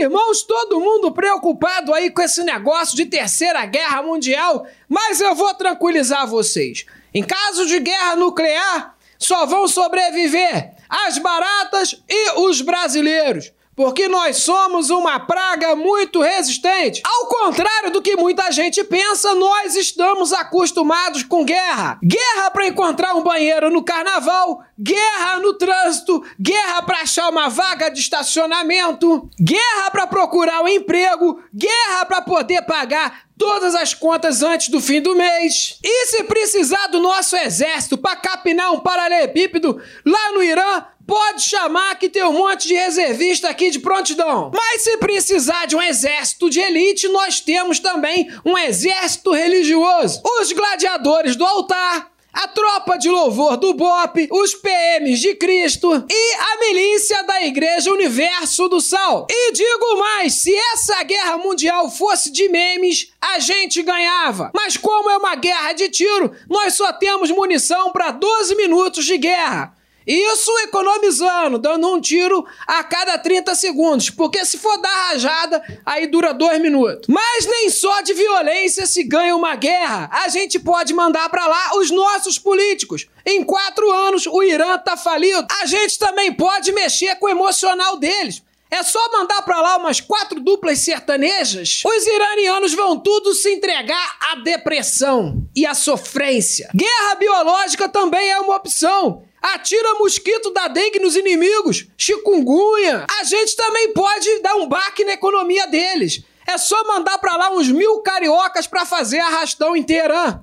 Irmãos, todo mundo preocupado aí com esse negócio de terceira guerra mundial, mas eu vou tranquilizar vocês. Em caso de guerra nuclear, só vão sobreviver as baratas e os brasileiros porque nós somos uma praga muito resistente. Ao contrário do que muita gente pensa, nós estamos acostumados com guerra. Guerra para encontrar um banheiro no carnaval, guerra no trânsito, guerra para achar uma vaga de estacionamento, guerra para procurar um emprego, guerra para poder pagar todas as contas antes do fim do mês. E se precisar do nosso exército para capinar um paralelepípedo lá no Irã, Pode chamar que tem um monte de reservista aqui de prontidão. Mas se precisar de um exército de elite, nós temos também um exército religioso. Os gladiadores do altar, a tropa de louvor do BOP, os PMs de Cristo e a milícia da Igreja Universo do Sal. E digo mais, se essa guerra mundial fosse de memes, a gente ganhava. Mas como é uma guerra de tiro, nós só temos munição para 12 minutos de guerra. Isso economizando, dando um tiro a cada 30 segundos. Porque se for dar rajada, aí dura dois minutos. Mas nem só de violência se ganha uma guerra. A gente pode mandar para lá os nossos políticos. Em quatro anos, o Irã tá falido. A gente também pode mexer com o emocional deles. É só mandar para lá umas quatro duplas sertanejas. Os iranianos vão tudo se entregar à depressão e à sofrência. Guerra biológica também é uma opção. Atira mosquito da dengue nos inimigos, chikungunya. A gente também pode dar um baque na economia deles. É só mandar para lá uns mil cariocas para fazer arrastão em.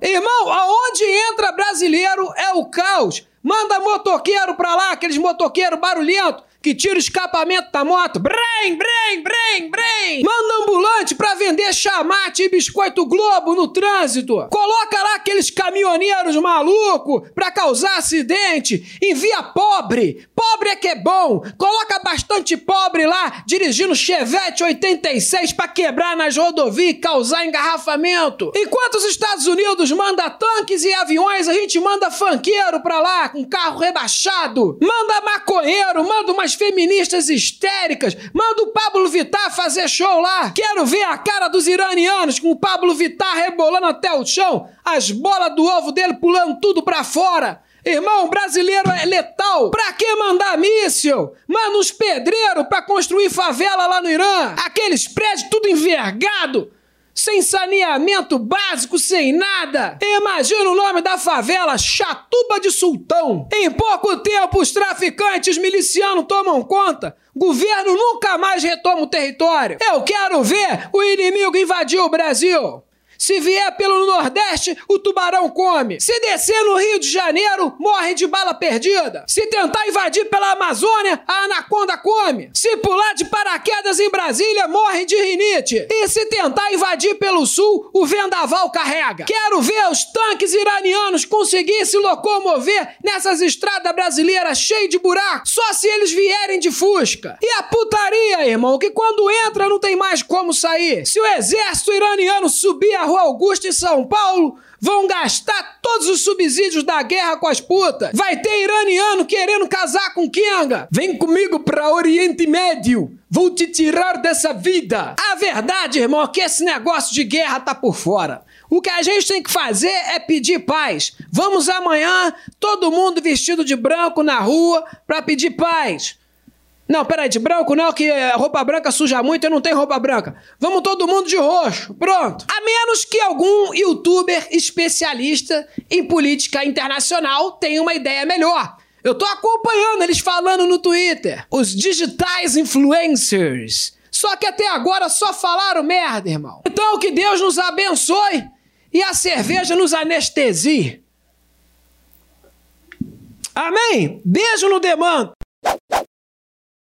Irmão, aonde entra brasileiro é o caos. Manda motoqueiro pra lá, aqueles motoqueiros barulhentos que tira o escapamento da moto. Brem, brem, brem, brem. Manda ambulante pra vender chamate e biscoito Globo no trânsito. Coloca lá aqueles caminhoneiros malucos pra causar acidente. Envia pobre. Pobre é que é bom. Coloca bastante pobre lá dirigindo Chevette 86 pra quebrar nas rodovias e causar engarrafamento. Enquanto os Estados Unidos manda tanques e aviões, a gente manda fanqueiro pra lá com carro rebaixado. Manda maconheiro, manda umas feministas histéricas. Manda o Pablo Vittar fazer show lá. Quero ver a cara dos iranianos com o Pablo Vittar rebolando até o chão, as bolas do ovo dele pulando tudo pra fora. Irmão, brasileiro é letal. Pra que mandar míssil? Manda uns pedreiros pra construir favela lá no Irã. Aqueles prédios tudo envergado sem saneamento básico, sem nada. Imagina o nome da favela, Chatuba de Sultão. Em pouco tempo, os traficantes milicianos tomam conta. Governo nunca mais retoma o território. Eu quero ver o inimigo invadir o Brasil. Se vier pelo Nordeste, o tubarão come. Se descer no Rio de Janeiro, morre de bala perdida. Se tentar invadir pela Amazônia, a anaconda come. Se pular de paraquedas em Brasília, morre de rinite. E se tentar invadir pelo Sul, o vendaval carrega. Quero ver os tanques iranianos conseguir se locomover nessas estradas brasileiras cheias de buracos, só se eles vierem de Fusca. E a putaria, irmão, que quando entra não tem mais como sair. Se o exército iraniano subir a Rua Augusta São Paulo vão gastar todos os subsídios da guerra com as putas. Vai ter iraniano querendo casar com Kenga. Vem comigo para Oriente Médio. Vou te tirar dessa vida. A verdade, irmão, é que esse negócio de guerra tá por fora. O que a gente tem que fazer é pedir paz. Vamos amanhã, todo mundo vestido de branco na rua para pedir paz. Não, peraí, de branco não, que roupa branca suja muito, eu não tenho roupa branca. Vamos todo mundo de roxo, pronto. A menos que algum youtuber especialista em política internacional tenha uma ideia melhor. Eu tô acompanhando eles falando no Twitter. Os digitais influencers. Só que até agora só falaram merda, irmão. Então que Deus nos abençoe e a cerveja nos anestesie. Amém? Beijo no demanda.